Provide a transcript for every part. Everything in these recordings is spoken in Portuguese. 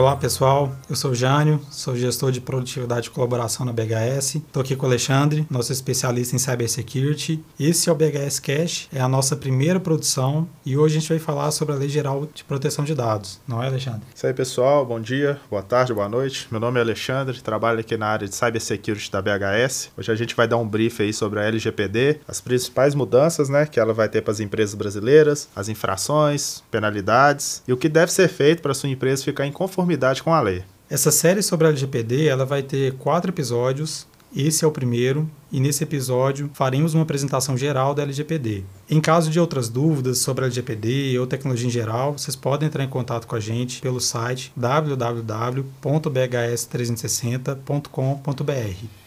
Olá pessoal, eu sou Jânio, sou gestor de produtividade e colaboração na BHS. Estou aqui com o Alexandre, nosso especialista em cybersecurity. Esse é o BHS Cash, é a nossa primeira produção e hoje a gente vai falar sobre a Lei Geral de Proteção de Dados, não é, Alexandre? Isso aí pessoal, bom dia, boa tarde, boa noite. Meu nome é Alexandre, trabalho aqui na área de cybersecurity da BHS. Hoje a gente vai dar um brief aí sobre a LGPD, as principais mudanças né, que ela vai ter para as empresas brasileiras, as infrações, penalidades e o que deve ser feito para sua empresa ficar em conformidade conformidade com a lei. Essa série sobre a LGPD ela vai ter quatro episódios. Esse é o primeiro, e nesse episódio faremos uma apresentação geral da LGPD. Em caso de outras dúvidas sobre a LGPD ou tecnologia em geral, vocês podem entrar em contato com a gente pelo site www.bhs360.com.br.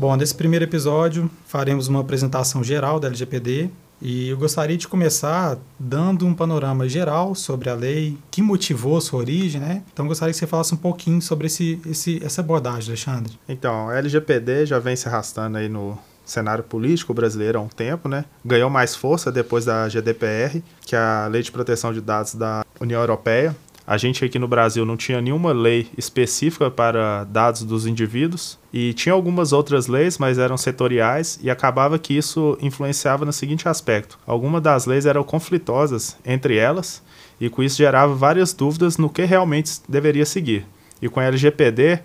Bom, nesse primeiro episódio faremos uma apresentação geral da LGPD e eu gostaria de começar dando um panorama geral sobre a lei, que motivou sua origem, né? Então gostaria que você falasse um pouquinho sobre esse, esse, essa abordagem, Alexandre. Então, a LGPD já vem se arrastando aí no cenário político brasileiro há um tempo, né? Ganhou mais força depois da GDPR, que é a Lei de Proteção de Dados da União Europeia, a gente aqui no Brasil não tinha nenhuma lei específica para dados dos indivíduos e tinha algumas outras leis, mas eram setoriais e acabava que isso influenciava no seguinte aspecto: algumas das leis eram conflitosas entre elas e com isso gerava várias dúvidas no que realmente deveria seguir. E com a LGPD,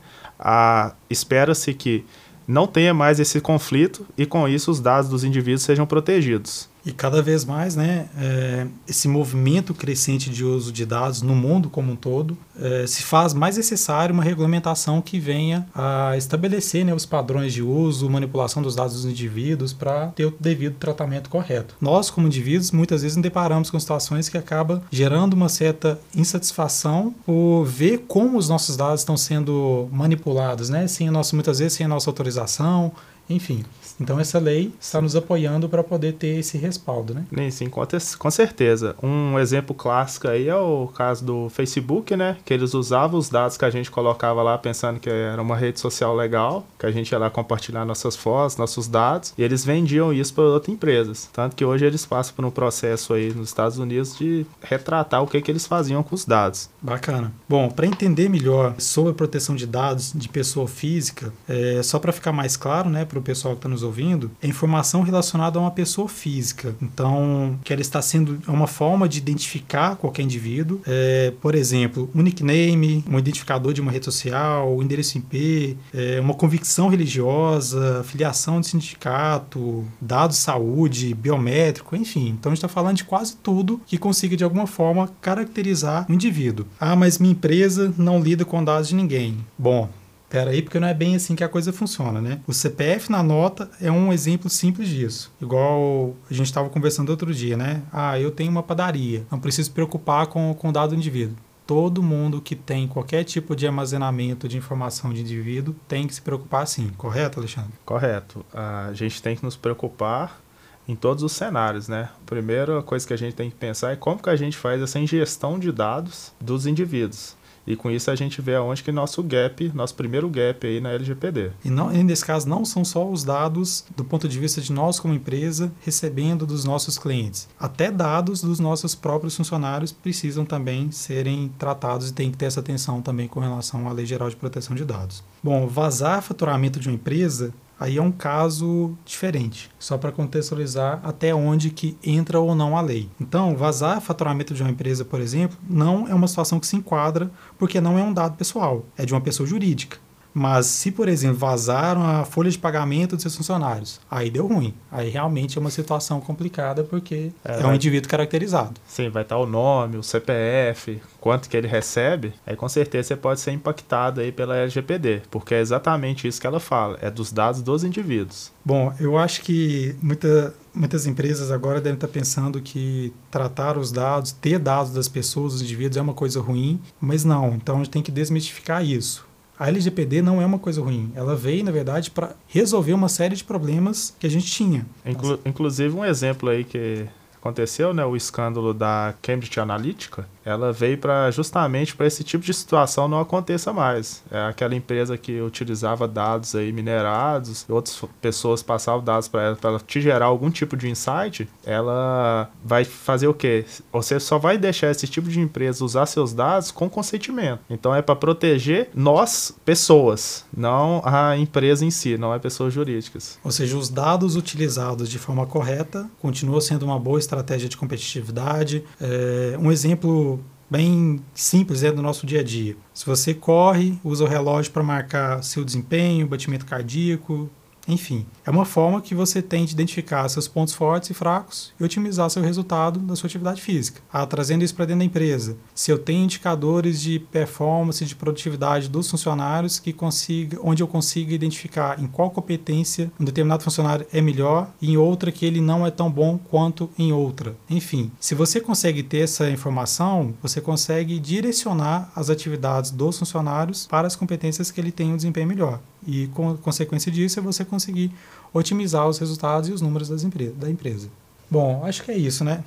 espera-se que não tenha mais esse conflito e com isso os dados dos indivíduos sejam protegidos. E cada vez mais, né, é, esse movimento crescente de uso de dados no mundo como um todo, é, se faz mais necessário uma regulamentação que venha a estabelecer né, os padrões de uso, manipulação dos dados dos indivíduos para ter o devido tratamento correto. Nós, como indivíduos, muitas vezes nos deparamos com situações que acabam gerando uma certa insatisfação por ver como os nossos dados estão sendo manipulados, né, sem a nossa, muitas vezes sem a nossa autorização, enfim. Então essa lei está nos apoiando para poder ter esse respaldo, né? Sim, sim, com certeza. Um exemplo clássico aí é o caso do Facebook, né? Que eles usavam os dados que a gente colocava lá pensando que era uma rede social legal, que a gente ia lá compartilhar nossas fotos, nossos dados, e eles vendiam isso para outras empresas. Tanto que hoje eles passam por um processo aí nos Estados Unidos de retratar o que, que eles faziam com os dados. Bacana. Bom, para entender melhor sobre a proteção de dados de pessoa física, é, só para ficar mais claro, né, para o pessoal que está nos ouvindo, é informação relacionada a uma pessoa física. Então, que ela está sendo é uma forma de identificar qualquer indivíduo. É, por exemplo, um nickname, um identificador de uma rede social, um endereço IP, é, uma convicção religiosa, filiação de sindicato, dados de saúde, biométrico, enfim. Então, a gente está falando de quase tudo que consiga, de alguma forma, caracterizar o indivíduo. Ah, mas minha empresa não lida com dados de ninguém. Bom, Pera aí, porque não é bem assim que a coisa funciona, né? O CPF na nota é um exemplo simples disso. Igual a gente estava conversando outro dia, né? Ah, eu tenho uma padaria, não preciso preocupar com, com o dado do indivíduo. Todo mundo que tem qualquer tipo de armazenamento de informação de indivíduo tem que se preocupar sim, correto, Alexandre? Correto. A gente tem que nos preocupar em todos os cenários, né? A primeira coisa que a gente tem que pensar é como que a gente faz essa ingestão de dados dos indivíduos. E com isso a gente vê aonde que nosso gap, nosso primeiro gap aí na LGPD. E, e nesse caso não são só os dados do ponto de vista de nós como empresa recebendo dos nossos clientes. Até dados dos nossos próprios funcionários precisam também serem tratados e tem que ter essa atenção também com relação à Lei Geral de Proteção de Dados. Bom, vazar faturamento de uma empresa Aí é um caso diferente, só para contextualizar até onde que entra ou não a lei. Então, vazar faturamento de uma empresa, por exemplo, não é uma situação que se enquadra porque não é um dado pessoal, é de uma pessoa jurídica. Mas se, por exemplo, vazaram a folha de pagamento dos seus funcionários, aí deu ruim. Aí realmente é uma situação complicada porque é, é um indivíduo caracterizado. Sim, vai estar o nome, o CPF, quanto que ele recebe, aí com certeza você pode ser impactado aí pela LGPD, porque é exatamente isso que ela fala, é dos dados dos indivíduos. Bom, eu acho que muita, muitas empresas agora devem estar pensando que tratar os dados, ter dados das pessoas, dos indivíduos é uma coisa ruim, mas não, então a gente tem que desmistificar isso a LGPD não é uma coisa ruim. Ela veio, na verdade, para resolver uma série de problemas que a gente tinha. Inclu inclusive, um exemplo aí que aconteceu, né, o escândalo da Cambridge Analytica, ela veio para justamente para esse tipo de situação não aconteça mais. É aquela empresa que utilizava dados aí minerados, outras pessoas passavam dados para ela para te gerar algum tipo de insight, ela vai fazer o quê? Você só vai deixar esse tipo de empresa usar seus dados com consentimento. Então é para proteger nós, pessoas, não a empresa em si, não é pessoas jurídicas. Ou seja, os dados utilizados de forma correta continua sendo uma boa estratégia de competitividade. É, um exemplo bem simples é do nosso dia a dia. Se você corre, usa o relógio para marcar seu desempenho, batimento cardíaco, enfim, é uma forma que você tem de identificar seus pontos fortes e fracos e otimizar seu resultado da sua atividade física. Ah, trazendo isso para dentro da empresa. Se eu tenho indicadores de performance, de produtividade dos funcionários que consiga, onde eu consiga identificar em qual competência um determinado funcionário é melhor e em outra que ele não é tão bom quanto em outra. Enfim, se você consegue ter essa informação, você consegue direcionar as atividades dos funcionários para as competências que ele tem um desempenho melhor e, com consequência disso, é você conseguir otimizar os resultados e os números das da empresa. Bom, acho que é isso, né?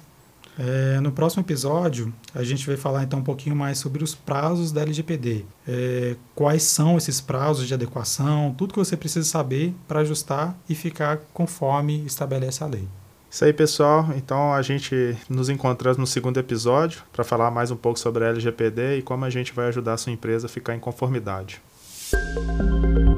É, no próximo episódio, a gente vai falar então um pouquinho mais sobre os prazos da LGPD. É, quais são esses prazos de adequação, tudo que você precisa saber para ajustar e ficar conforme estabelece a lei. Isso aí, pessoal. Então a gente nos encontramos no segundo episódio para falar mais um pouco sobre a LGPD e como a gente vai ajudar a sua empresa a ficar em conformidade. Música